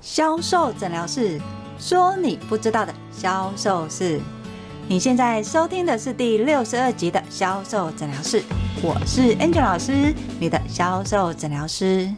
销售诊疗室说：“你不知道的销售事。”你现在收听的是第六十二集的销售诊疗室，我是 Angel 老师，你的销售诊疗师。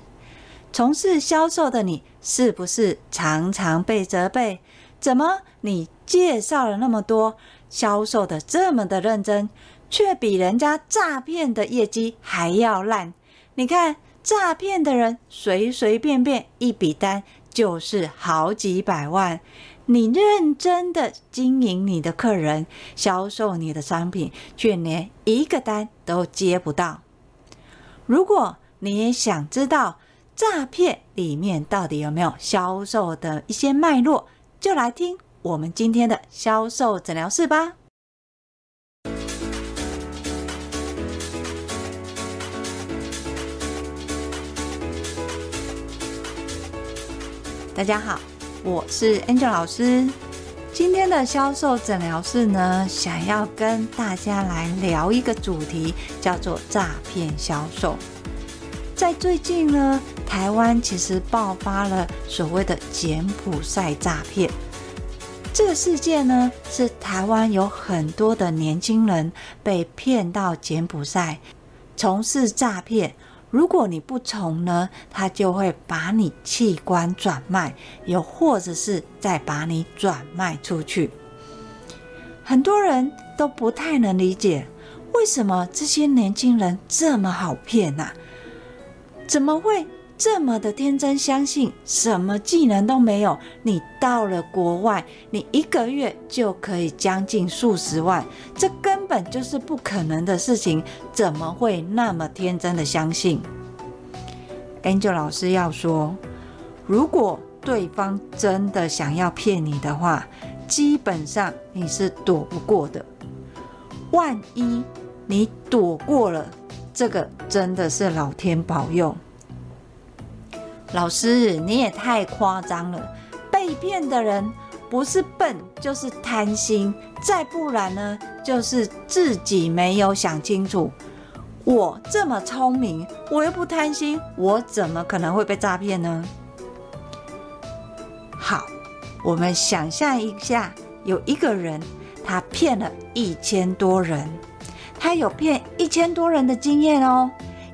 从事销售的你，是不是常常被责备？怎么你介绍了那么多，销售的这么的认真，却比人家诈骗的业绩还要烂？你看，诈骗的人随随便便一笔单。就是好几百万，你认真的经营你的客人，销售你的商品，却连一个单都接不到。如果你也想知道诈骗里面到底有没有销售的一些脉络，就来听我们今天的销售诊疗室吧。大家好，我是 Angel 老师。今天的销售诊疗室呢，想要跟大家来聊一个主题，叫做诈骗销售。在最近呢，台湾其实爆发了所谓的柬埔寨诈骗。这个事件呢，是台湾有很多的年轻人被骗到柬埔寨从事诈骗。如果你不从呢，他就会把你器官转卖，又或者是再把你转卖出去。很多人都不太能理解，为什么这些年轻人这么好骗呐？怎么会？这么的天真相信，什么技能都没有，你到了国外，你一个月就可以将近数十万，这根本就是不可能的事情，怎么会那么天真的相信？Angel 老师要说，如果对方真的想要骗你的话，基本上你是躲不过的。万一你躲过了，这个真的是老天保佑。老师，你也太夸张了！被骗的人不是笨，就是贪心，再不然呢，就是自己没有想清楚。我这么聪明，我又不贪心，我怎么可能会被诈骗呢？好，我们想象一下，有一个人，他骗了一千多人，他有骗一千多人的经验哦。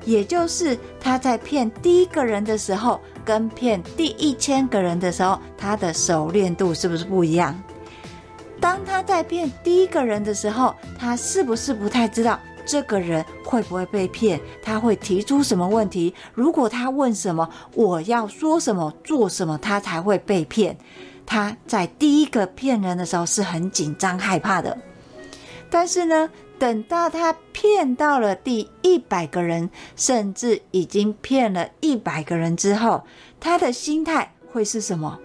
也就是他在骗第一个人的时候，跟骗第一千个人的时候，他的熟练度是不是不一样？当他在骗第一个人的时候，他是不是不太知道这个人会不会被骗？他会提出什么问题？如果他问什么，我要说什么、做什么，他才会被骗？他在第一个骗人的时候是很紧张、害怕的。但是呢，等到他骗到了第一百个人，甚至已经骗了一百个人之后，他的心态会是什么？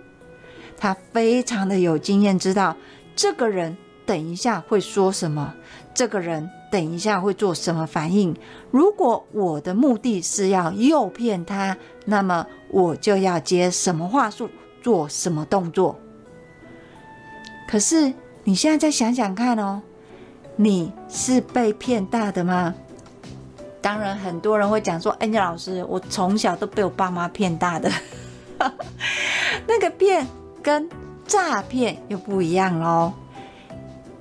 他非常的有经验，知道这个人等一下会说什么，这个人等一下会做什么反应。如果我的目的是要诱骗他，那么我就要接什么话术，做什么动作。可是你现在再想想看哦。你是被骗大的吗？当然，很多人会讲说哎，聂老师，我从小都被我爸妈骗大的。”那个骗跟诈骗又不一样喽。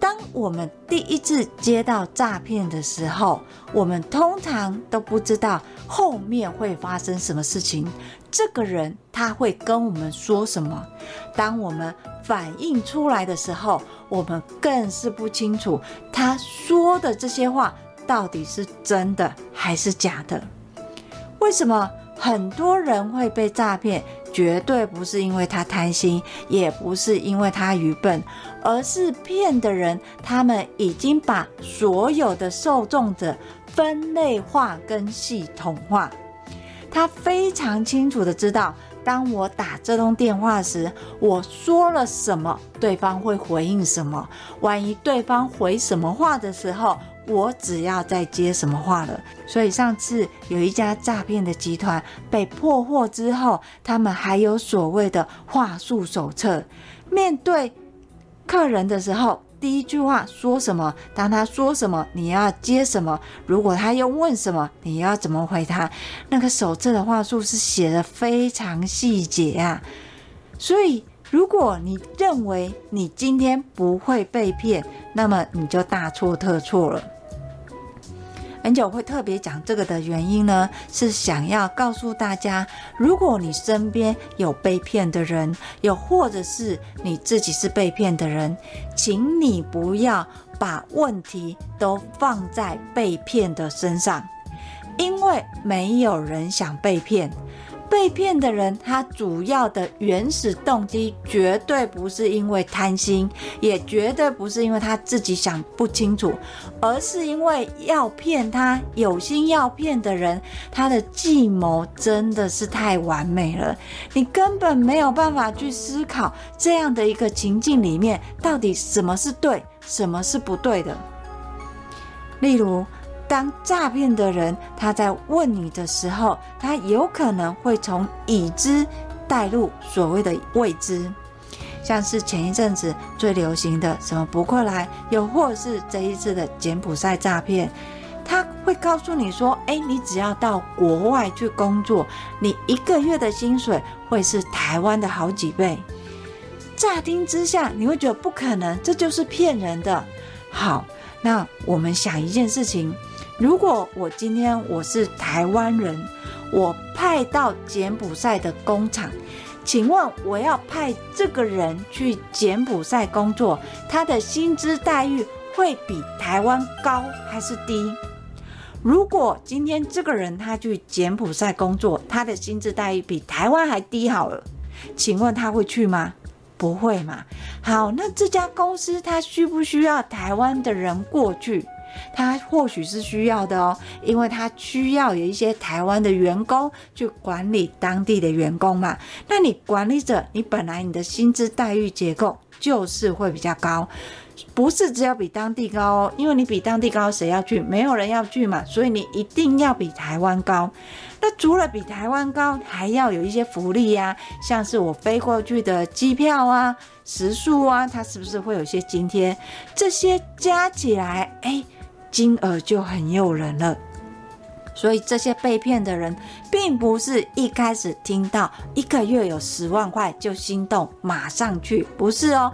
当我们第一次接到诈骗的时候，我们通常都不知道后面会发生什么事情。这个人他会跟我们说什么？当我们反应出来的时候，我们更是不清楚他说的这些话到底是真的还是假的。为什么很多人会被诈骗？绝对不是因为他贪心，也不是因为他愚笨，而是骗的人他们已经把所有的受众者分类化跟系统化。他非常清楚的知道，当我打这通电话时，我说了什么，对方会回应什么。万一对方回什么话的时候，我只要再接什么话了。所以上次有一家诈骗的集团被破获之后，他们还有所谓的话术手册，面对客人的时候。第一句话说什么？当他说什么，你要接什么？如果他又问什么，你要怎么回他？那个手册的话术是写得非常细节啊。所以，如果你认为你今天不会被骗，那么你就大错特错了。很久会特别讲这个的原因呢，是想要告诉大家，如果你身边有被骗的人，又或者是你自己是被骗的人，请你不要把问题都放在被骗的身上，因为没有人想被骗。被骗的人，他主要的原始动机绝对不是因为贪心，也绝对不是因为他自己想不清楚，而是因为要骗他，有心要骗的人，他的计谋真的是太完美了，你根本没有办法去思考这样的一个情境里面，到底什么是对，什么是不对的。例如。当诈骗的人他在问你的时候，他有可能会从已知带入所谓的未知，像是前一阵子最流行的什么不过来，又或是这一次的柬埔寨诈骗，他会告诉你说：“哎，你只要到国外去工作，你一个月的薪水会是台湾的好几倍。”乍听之下，你会觉得不可能，这就是骗人的。好，那我们想一件事情。如果我今天我是台湾人，我派到柬埔寨的工厂，请问我要派这个人去柬埔寨工作，他的薪资待遇会比台湾高还是低？如果今天这个人他去柬埔寨工作，他的薪资待遇比台湾还低好了，请问他会去吗？不会嘛？好，那这家公司他需不需要台湾的人过去？他或许是需要的哦，因为他需要有一些台湾的员工去管理当地的员工嘛。那你管理者，你本来你的薪资待遇结构就是会比较高，不是只要比当地高哦，因为你比当地高，谁要去？没有人要去嘛，所以你一定要比台湾高。那除了比台湾高，还要有一些福利呀，像是我飞过去的机票啊、食宿啊，它是不是会有一些津贴？这些加起来，哎。金额就很诱人了，所以这些被骗的人，并不是一开始听到一个月有十万块就心动，马上去，不是哦。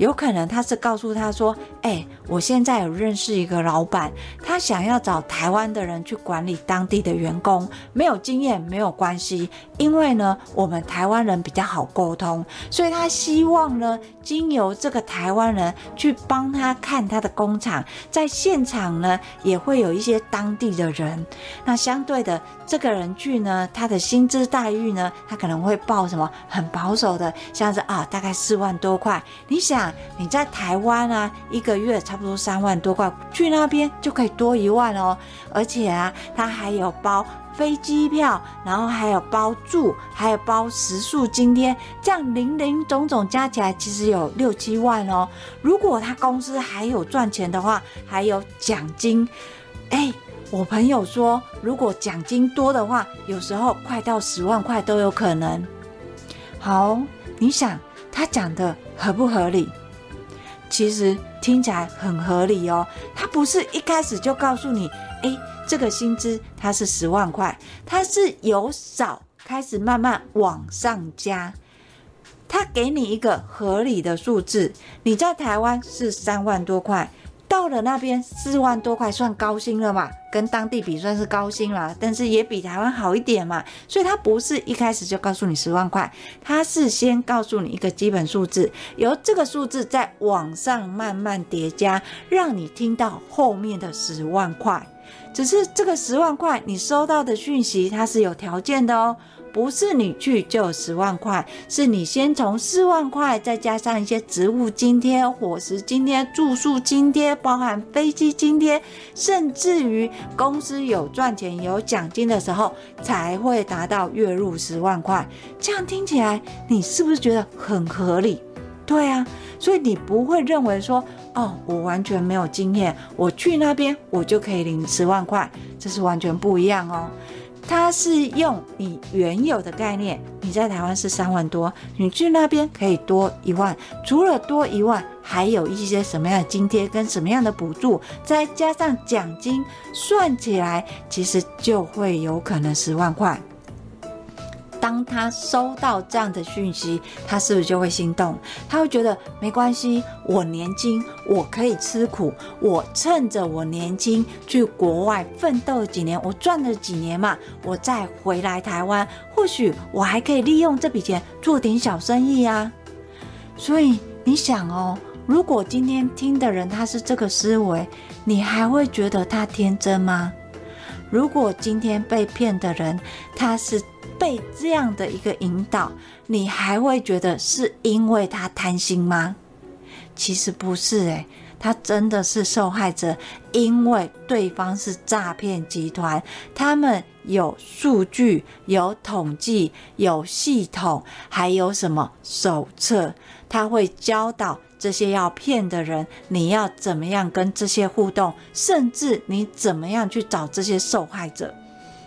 有可能他是告诉他说：“哎，我现在有认识一个老板，他想要找台湾的人去管理当地的员工，没有经验没有关系，因为呢，我们台湾人比较好沟通，所以他希望呢，经由这个台湾人去帮他看他的工厂，在现场呢也会有一些当地的人。那相对的，这个人去呢，他的薪资待遇呢，他可能会报什么很保守的，像是啊，大概四万多块。你想。你在台湾啊，一个月差不多三万多块，去那边就可以多一万哦。而且啊，他还有包飞机票，然后还有包住，还有包食宿津贴，这样零零总总加起来，其实有六七万哦。如果他公司还有赚钱的话，还有奖金。哎，我朋友说，如果奖金多的话，有时候快到十万块都有可能。好，你想他讲的合不合理？其实听起来很合理哦，他不是一开始就告诉你，诶，这个薪资它是十万块，它是由少开始慢慢往上加，他给你一个合理的数字，你在台湾是三万多块。到了那边四万多块算高薪了嘛，跟当地比算是高薪了，但是也比台湾好一点嘛。所以他不是一开始就告诉你十万块，他是先告诉你一个基本数字，由这个数字在往上慢慢叠加，让你听到后面的十万块。只是这个十万块，你收到的讯息它是有条件的哦。不是你去就有十万块，是你先从四万块，再加上一些职务津贴、伙食津贴、住宿津贴，包含飞机津贴，甚至于公司有赚钱有奖金的时候，才会达到月入十万块。这样听起来，你是不是觉得很合理？对啊，所以你不会认为说，哦，我完全没有经验，我去那边我就可以领十万块，这是完全不一样哦。它是用你原有的概念，你在台湾是三万多，你去那边可以多一万，除了多一万，还有一些什么样的津贴跟什么样的补助，再加上奖金，算起来其实就会有可能十万块。当他收到这样的讯息，他是不是就会心动？他会觉得没关系，我年轻，我可以吃苦，我趁着我年轻去国外奋斗几年，我赚了几年嘛，我再回来台湾，或许我还可以利用这笔钱做点小生意啊。所以你想哦，如果今天听的人他是这个思维，你还会觉得他天真吗？如果今天被骗的人他是被这样的一个引导，你还会觉得是因为他贪心吗？其实不是诶，他真的是受害者，因为对方是诈骗集团，他们有数据、有统计、有系统，还有什么手册。他会教导这些要骗的人，你要怎么样跟这些互动，甚至你怎么样去找这些受害者。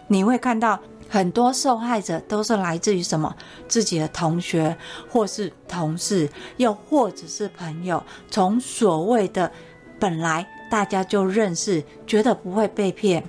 你会看到很多受害者都是来自于什么？自己的同学，或是同事，又或者是朋友。从所谓的本来大家就认识，觉得不会被骗。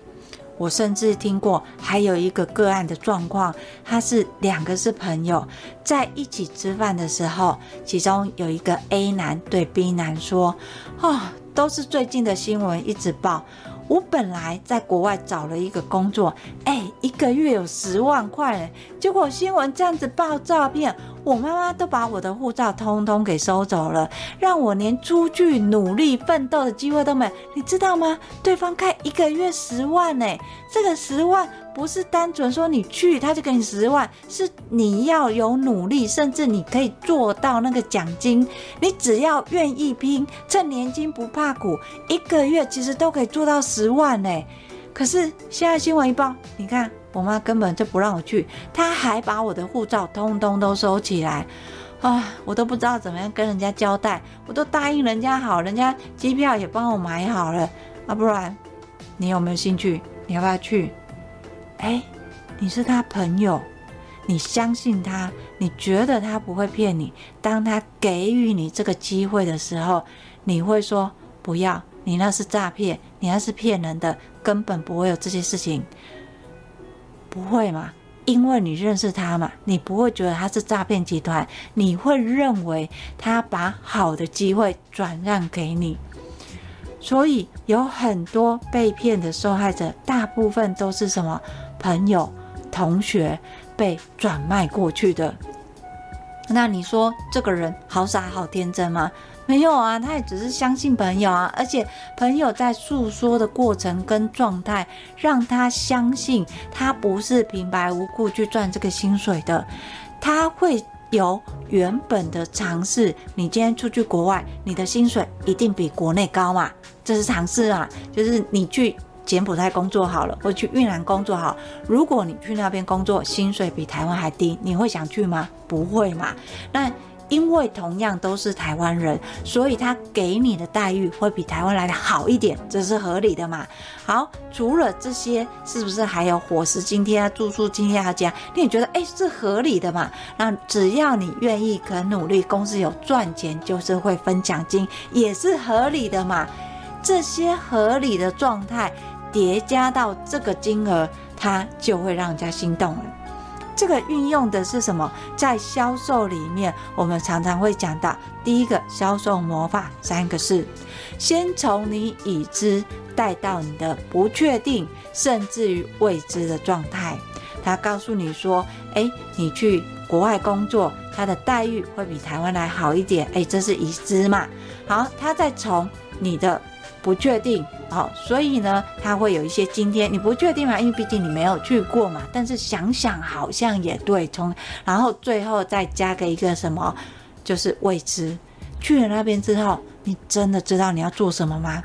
我甚至听过还有一个个案的状况，他是两个是朋友，在一起吃饭的时候，其中有一个 A 男对 B 男说：“哦，都是最近的新闻一直报。”我本来在国外找了一个工作，哎，一个月有十万块。结果新闻这样子爆照片，我妈妈都把我的护照通通给收走了，让我连出去努力奋斗的机会都没有。你知道吗？对方开一个月十万呢，这个十万。不是单纯说你去他就给你十万，是你要有努力，甚至你可以做到那个奖金。你只要愿意拼，趁年轻不怕苦，一个月其实都可以做到十万呢。可是现在新闻一报，你看我妈根本就不让我去，她还把我的护照通通都收起来啊！我都不知道怎么样跟人家交代，我都答应人家好，人家机票也帮我买好了啊，不然你有没有兴趣？你要不要去？哎，你是他朋友，你相信他，你觉得他不会骗你。当他给予你这个机会的时候，你会说不要，你那是诈骗，你那是骗人的，根本不会有这些事情，不会嘛？因为你认识他嘛，你不会觉得他是诈骗集团，你会认为他把好的机会转让给你。所以有很多被骗的受害者，大部分都是什么？朋友、同学被转卖过去的，那你说这个人好傻好天真吗？没有啊，他也只是相信朋友啊，而且朋友在诉说的过程跟状态，让他相信他不是平白无故去赚这个薪水的，他会有原本的尝试。你今天出去国外，你的薪水一定比国内高嘛？这是尝试啊，就是你去。柬埔寨工作好了，或去越南工作好。如果你去那边工作，薪水比台湾还低，你会想去吗？不会嘛。那因为同样都是台湾人，所以他给你的待遇会比台湾来的好一点，这是合理的嘛。好，除了这些，是不是还有伙食津贴啊、住宿津贴啊这样？你也觉得诶，是合理的嘛？那只要你愿意肯努力，公司有赚钱，就是会分奖金，也是合理的嘛。这些合理的状态。叠加到这个金额，它就会让人家心动了。这个运用的是什么？在销售里面，我们常常会讲到第一个销售魔法三个字：先从你已知带到你的不确定，甚至于未知的状态。他告诉你说：“诶，你去国外工作，他的待遇会比台湾来好一点。诶，这是已知嘛？好，他再从你的。”不确定，好，所以呢，它会有一些今天。你不确定嘛？因为毕竟你没有去过嘛。但是想想好像也对，从然后最后再加个一个什么，就是未知。去了那边之后，你真的知道你要做什么吗？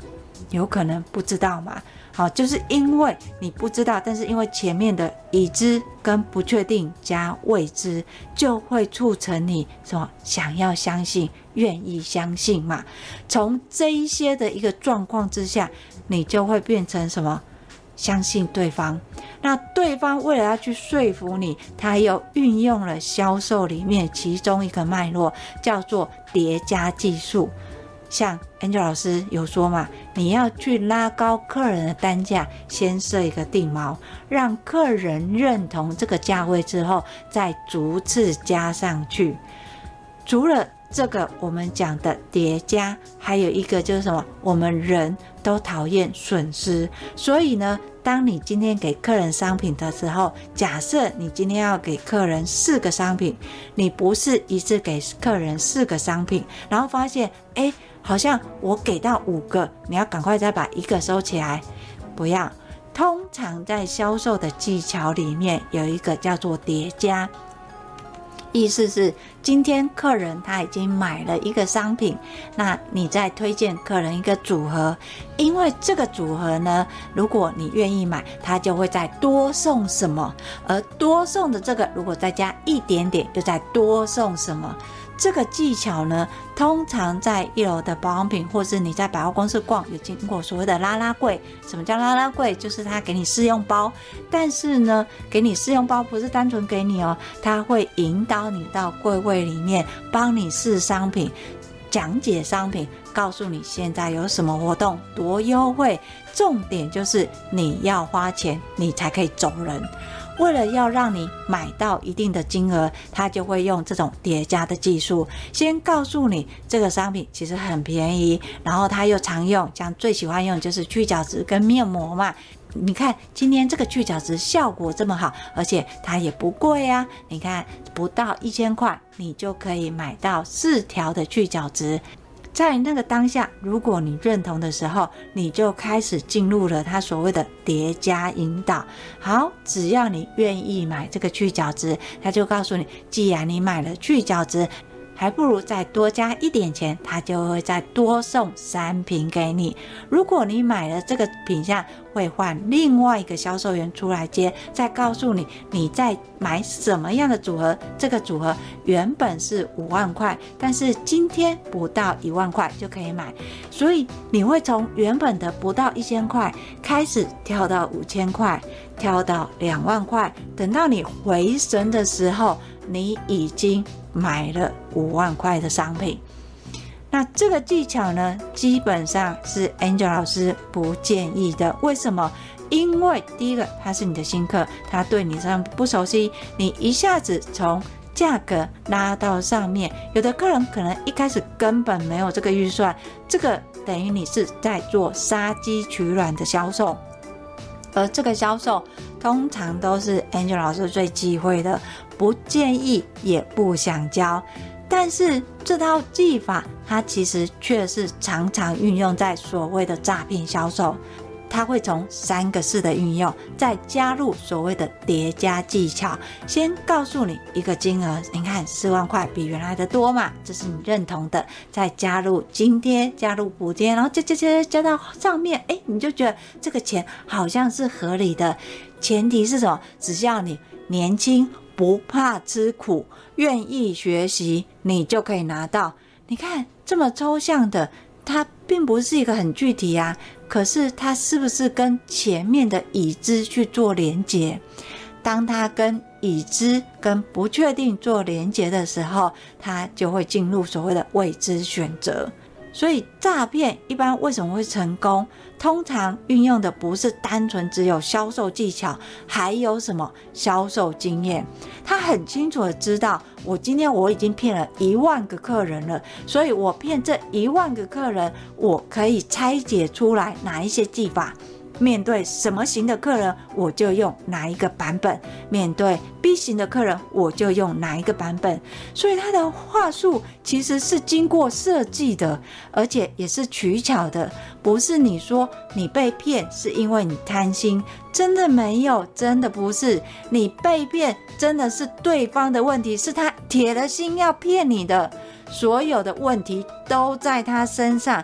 有可能不知道嘛。好，就是因为你不知道，但是因为前面的已知跟不确定加未知，就会促成你什么想要相信、愿意相信嘛。从这一些的一个状况之下，你就会变成什么？相信对方。那对方为了要去说服你，他又运用了销售里面其中一个脉络，叫做叠加技术。像 Angel 老师有说嘛，你要去拉高客人的单价，先设一个定锚，让客人认同这个价位之后，再逐次加上去。除了这个我们讲的叠加，还有一个就是什么？我们人都讨厌损失，所以呢，当你今天给客人商品的时候，假设你今天要给客人四个商品，你不是一次给客人四个商品，然后发现，哎，好像我给到五个，你要赶快再把一个收起来，不要。通常在销售的技巧里面，有一个叫做叠加。意思是，今天客人他已经买了一个商品，那你再推荐客人一个组合，因为这个组合呢，如果你愿意买，他就会再多送什么，而多送的这个如果再加一点点，又再多送什么。这个技巧呢，通常在一楼的保养品，或是你在百货公司逛，有经过所谓的拉拉柜。什么叫拉拉柜？就是他给你试用包，但是呢，给你试用包不是单纯给你哦，他会引导你到柜位里面，帮你试商品，讲解商品，告诉你现在有什么活动，多优惠。重点就是你要花钱，你才可以走人。为了要让你买到一定的金额，他就会用这种叠加的技术，先告诉你这个商品其实很便宜，然后他又常用，像最喜欢用就是去角质跟面膜嘛。你看今天这个去角质效果这么好，而且它也不贵啊。你看不到一千块，你就可以买到四条的去角质。在那个当下，如果你认同的时候，你就开始进入了他所谓的叠加引导。好，只要你愿意买这个去角质，他就告诉你，既然你买了去角质。还不如再多加一点钱，他就会再多送三瓶给你。如果你买了这个品项，会换另外一个销售员出来接，再告诉你你在买什么样的组合。这个组合原本是五万块，但是今天不到一万块就可以买，所以你会从原本的不到一千块开始跳到五千块，跳到两万块。等到你回神的时候，你已经。买了五万块的商品，那这个技巧呢，基本上是 Angel 老师不建议的。为什么？因为第一个，他是你的新客，他对你这样不熟悉，你一下子从价格拉到上面，有的客人可能一开始根本没有这个预算，这个等于你是在做杀鸡取卵的销售，而这个销售通常都是 Angel 老师最忌讳的。不建议，也不想教，但是这套技法，它其实却是常常运用在所谓的诈骗销售。它会从三个式的运用，再加入所谓的叠加技巧。先告诉你一个金额，你看四万块比原来的多嘛，这是你认同的。再加入津贴，加入补贴，然后加加加加到上面，哎，你就觉得这个钱好像是合理的。前提是什么？只要你年轻。不怕吃苦，愿意学习，你就可以拿到。你看这么抽象的，它并不是一个很具体啊。可是它是不是跟前面的已知去做连结？当它跟已知跟不确定做连结的时候，它就会进入所谓的未知选择。所以诈骗一般为什么会成功？通常运用的不是单纯只有销售技巧，还有什么销售经验。他很清楚的知道，我今天我已经骗了一万个客人了，所以我骗这一万个客人，我可以拆解出来哪一些技法。面对什么型的客人，我就用哪一个版本；面对 B 型的客人，我就用哪一个版本。所以他的话术其实是经过设计的，而且也是取巧的。不是你说你被骗是因为你贪心，真的没有，真的不是。你被骗真的是对方的问题，是他铁了心要骗你的，所有的问题都在他身上。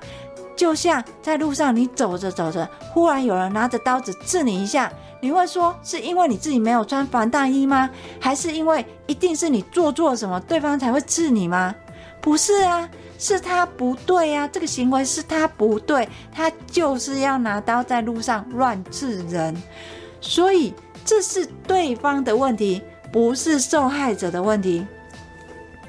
就像在路上，你走着走着，忽然有人拿着刀子刺你一下，你会说是因为你自己没有穿防弹衣吗？还是因为一定是你做错什么，对方才会刺你吗？不是啊，是他不对啊，这个行为是他不对，他就是要拿刀在路上乱刺人，所以这是对方的问题，不是受害者的问题。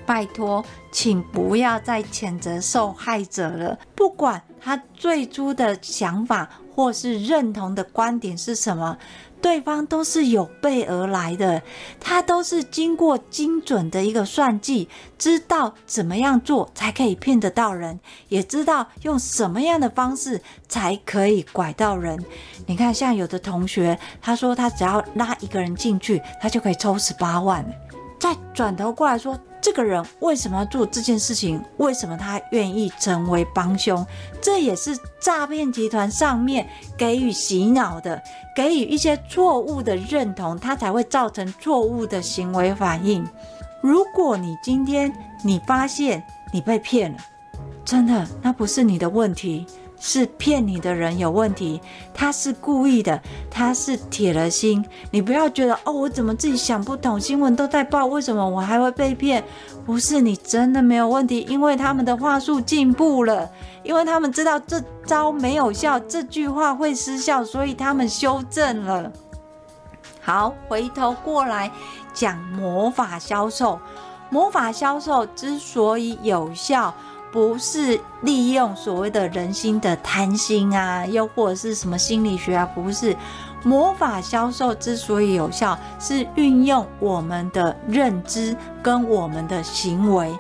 拜托，请不要再谴责受害者了。不管他最初的想法或是认同的观点是什么。对方都是有备而来的，他都是经过精准的一个算计，知道怎么样做才可以骗得到人，也知道用什么样的方式才可以拐到人。你看，像有的同学，他说他只要拉一个人进去，他就可以抽十八万，再转头过来说。这个人为什么要做这件事情？为什么他愿意成为帮凶？这也是诈骗集团上面给予洗脑的，给予一些错误的认同，他才会造成错误的行为反应。如果你今天你发现你被骗了，真的，那不是你的问题。是骗你的人有问题，他是故意的，他是铁了心。你不要觉得哦，我怎么自己想不通？新闻都在报，为什么我还会被骗？不是你真的没有问题，因为他们的话术进步了，因为他们知道这招没有效，这句话会失效，所以他们修正了。好，回头过来讲魔法销售，魔法销售之所以有效。不是利用所谓的人心的贪心啊，又或者是什么心理学啊，不是。魔法销售之所以有效，是运用我们的认知跟我们的行为，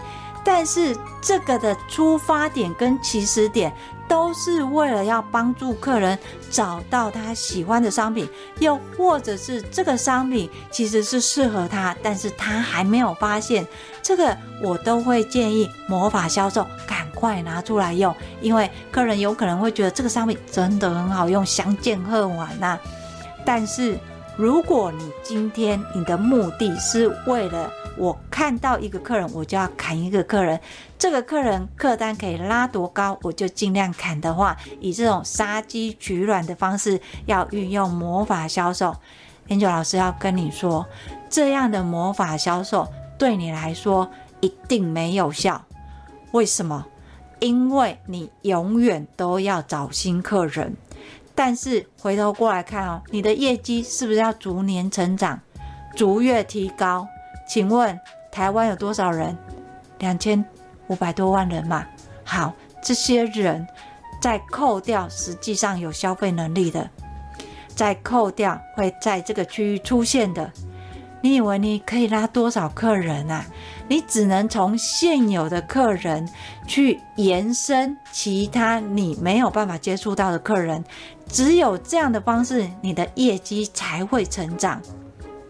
但是这个的出发点跟起始点。都是为了要帮助客人找到他喜欢的商品，又或者是这个商品其实是适合他，但是他还没有发现。这个我都会建议魔法销售赶快拿出来用，因为客人有可能会觉得这个商品真的很好用，相见恨晚呐。但是如果你今天你的目的是为了我看到一个客人，我就要砍一个客人。这个客人客单可以拉多高，我就尽量砍的话，以这种杀鸡取卵的方式，要运用魔法销售。Angel 老师要跟你说，这样的魔法销售对你来说一定没有效。为什么？因为你永远都要找新客人，但是回头过来看哦，你的业绩是不是要逐年成长，逐月提高？请问台湾有多少人？两千五百多万人嘛。好，这些人再扣掉实际上有消费能力的，再扣掉会在这个区域出现的，你以为你可以拉多少客人啊？你只能从现有的客人去延伸其他你没有办法接触到的客人，只有这样的方式，你的业绩才会成长。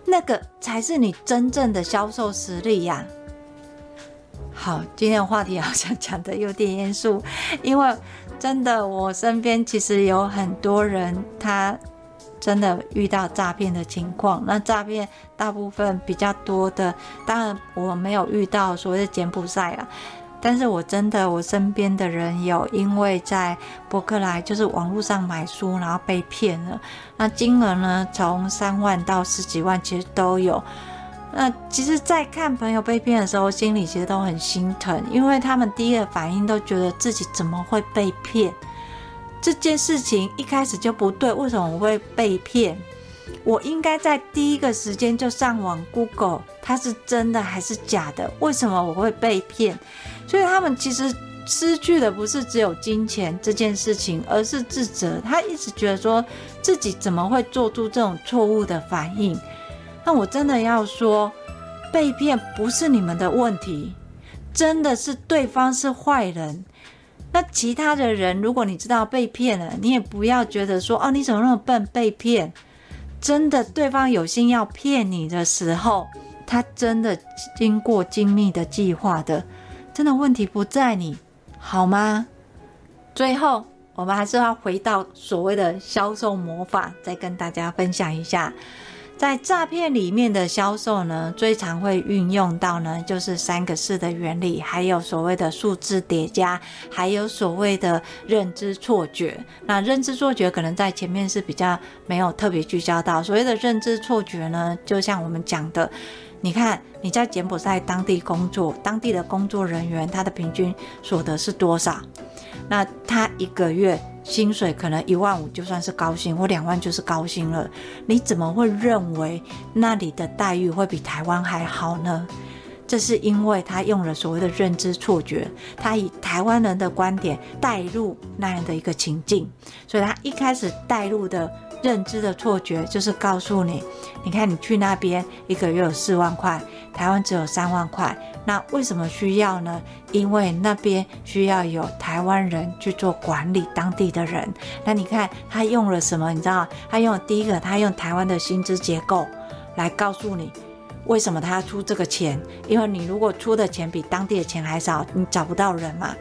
那个才是你真正的销售实力呀！好，今天的话题好像讲得有点严肃，因为真的，我身边其实有很多人，他真的遇到诈骗的情况。那诈骗大部分比较多的，当然我没有遇到所谓的柬埔寨啊。但是我真的，我身边的人有因为在博客来，就是网络上买书，然后被骗了。那金额呢，从三万到十几万，其实都有。那其实，在看朋友被骗的时候，心里其实都很心疼，因为他们第一个反应都觉得自己怎么会被骗？这件事情一开始就不对，为什么我会被骗？我应该在第一个时间就上网 Google，它是真的还是假的？为什么我会被骗？所以他们其实失去的不是只有金钱这件事情，而是自责。他一直觉得说自己怎么会做出这种错误的反应？那我真的要说，被骗不是你们的问题，真的是对方是坏人。那其他的人，如果你知道被骗了，你也不要觉得说哦，你怎么那么笨被骗？真的，对方有心要骗你的时候，他真的经过精密的计划的。真的问题不在你，好吗？最后，我们还是要回到所谓的销售魔法，再跟大家分享一下，在诈骗里面的销售呢，最常会运用到呢，就是三个四的原理，还有所谓的数字叠加，还有所谓的认知错觉。那认知错觉可能在前面是比较没有特别聚焦到，所谓的认知错觉呢，就像我们讲的。你看，你在柬埔寨当地工作，当地的工作人员他的平均所得是多少？那他一个月薪水可能一万五就算是高薪，或两万就是高薪了。你怎么会认为那里的待遇会比台湾还好呢？这是因为他用了所谓的认知错觉，他以台湾人的观点带入那样的一个情境，所以他一开始带入的认知的错觉就是告诉你，你看你去那边一个月有四万块，台湾只有三万块，那为什么需要呢？因为那边需要有台湾人去做管理当地的人。那你看他用了什么？你知道，他用第一个，他用台湾的薪资结构来告诉你。为什么他要出这个钱？因为你如果出的钱比当地的钱还少，你找不到人嘛。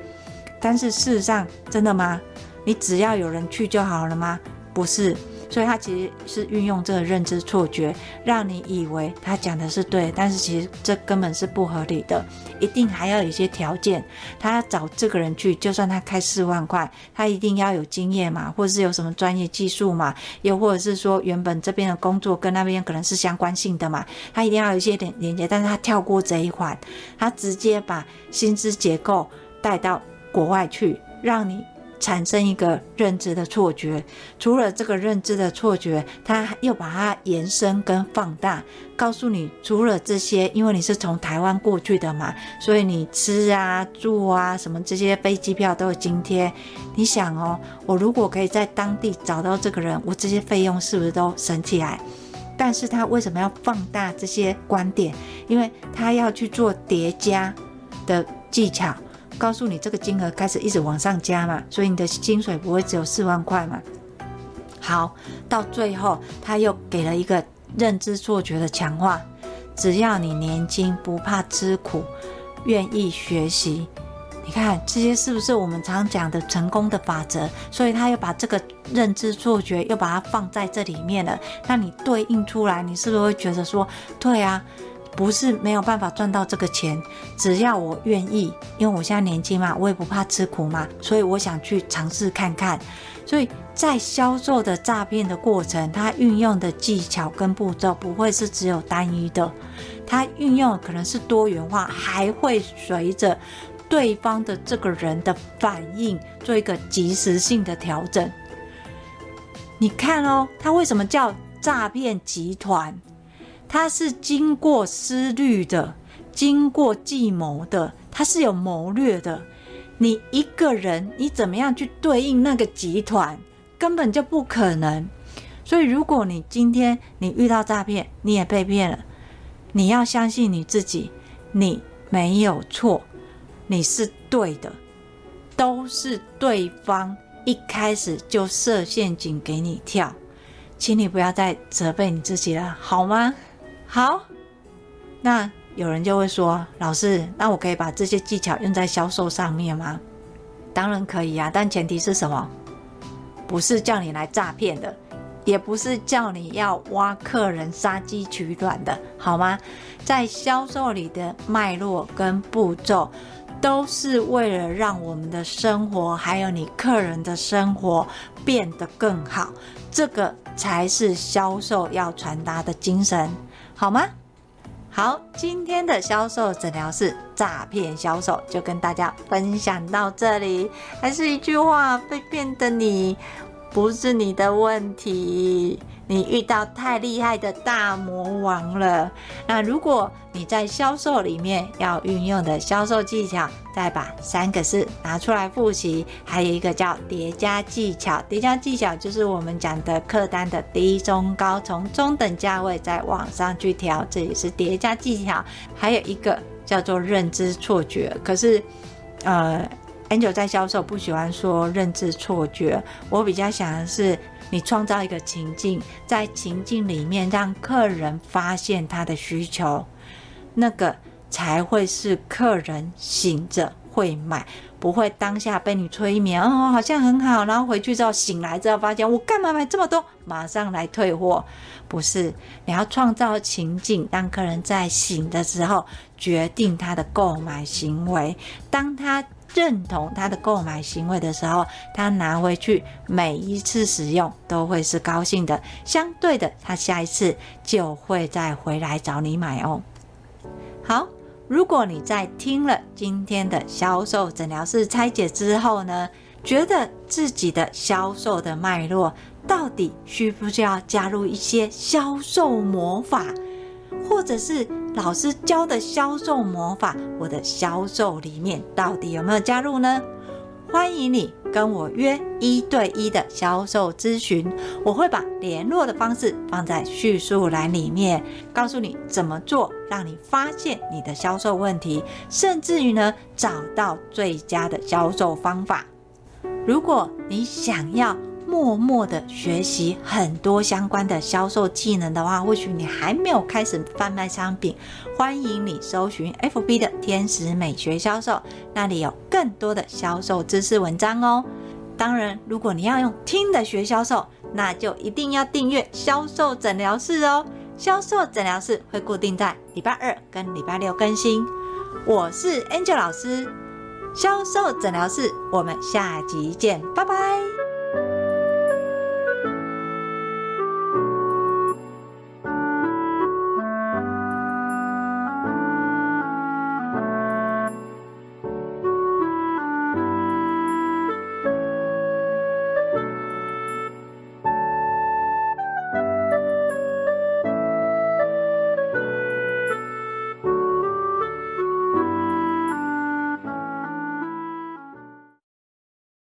但是事实上，真的吗？你只要有人去就好了吗？不是。所以他其实是运用这个认知错觉，让你以为他讲的是对，但是其实这根本是不合理的，一定还要有一些条件。他要找这个人去，就算他开四万块，他一定要有经验嘛，或者是有什么专业技术嘛，又或者是说原本这边的工作跟那边可能是相关性的嘛，他一定要有一些连连接。但是他跳过这一环，他直接把薪资结构带到国外去，让你。产生一个认知的错觉，除了这个认知的错觉，他又把它延伸跟放大，告诉你，除了这些，因为你是从台湾过去的嘛，所以你吃啊、住啊什么这些飞机票都有津贴。你想哦，我如果可以在当地找到这个人，我这些费用是不是都省起来？但是他为什么要放大这些观点？因为他要去做叠加的技巧。告诉你这个金额开始一直往上加嘛，所以你的薪水不会只有四万块嘛。好，到最后他又给了一个认知错觉的强化，只要你年轻不怕吃苦，愿意学习，你看这些是不是我们常讲的成功的法则？所以他又把这个认知错觉又把它放在这里面了。那你对应出来，你是不是会觉得说，对啊？不是没有办法赚到这个钱，只要我愿意，因为我现在年轻嘛，我也不怕吃苦嘛，所以我想去尝试看看。所以在销售的诈骗的过程，它运用的技巧跟步骤不会是只有单一的，它运用可能是多元化，还会随着对方的这个人的反应做一个及时性的调整。你看哦，它为什么叫诈骗集团？他是经过思虑的，经过计谋的，他是有谋略的。你一个人，你怎么样去对应那个集团，根本就不可能。所以，如果你今天你遇到诈骗，你也被骗了，你要相信你自己，你没有错，你是对的，都是对方一开始就设陷阱给你跳，请你不要再责备你自己了，好吗？好，那有人就会说，老师，那我可以把这些技巧用在销售上面吗？当然可以啊，但前提是什么？不是叫你来诈骗的，也不是叫你要挖客人杀鸡取卵的，好吗？在销售里的脉络跟步骤，都是为了让我们的生活，还有你客人的生活变得更好，这个才是销售要传达的精神。好吗？好，今天的销售诊疗室诈骗销售就跟大家分享到这里。还是一句话，被骗的你不是你的问题。你遇到太厉害的大魔王了。那如果你在销售里面要运用的销售技巧，再把三个字拿出来复习。还有一个叫叠加技巧，叠加技巧就是我们讲的客单的低、中、高，从中等价位再往上去调，这也是叠加技巧。还有一个叫做认知错觉，可是，呃，Angel 在销售不喜欢说认知错觉，我比较想的是。你创造一个情境，在情境里面让客人发现他的需求，那个才会是客人醒着会买，不会当下被你催眠哦，好像很好，然后回去之后醒来之后发现我干嘛买这么多，马上来退货。不是，你要创造情境，让客人在醒的时候决定他的购买行为，当他。认同他的购买行为的时候，他拿回去每一次使用都会是高兴的。相对的，他下一次就会再回来找你买哦。好，如果你在听了今天的销售诊疗室拆解之后呢，觉得自己的销售的脉络到底需不需要加入一些销售魔法，或者是老师教的销售魔法，我的销售里面到底有没有加入呢？欢迎你跟我约一对一的销售咨询，我会把联络的方式放在叙述栏里面，告诉你怎么做，让你发现你的销售问题，甚至于呢，找到最佳的销售方法。如果你想要，默默的学习很多相关的销售技能的话，或许你还没有开始贩卖商品，欢迎你搜寻 FB 的天使美学销售，那里有更多的销售知识文章哦。当然，如果你要用听的学销售，那就一定要订阅销售诊疗室哦。销售诊疗室会固定在礼拜二跟礼拜六更新。我是 Angel 老师，销售诊疗室，我们下集见，拜拜。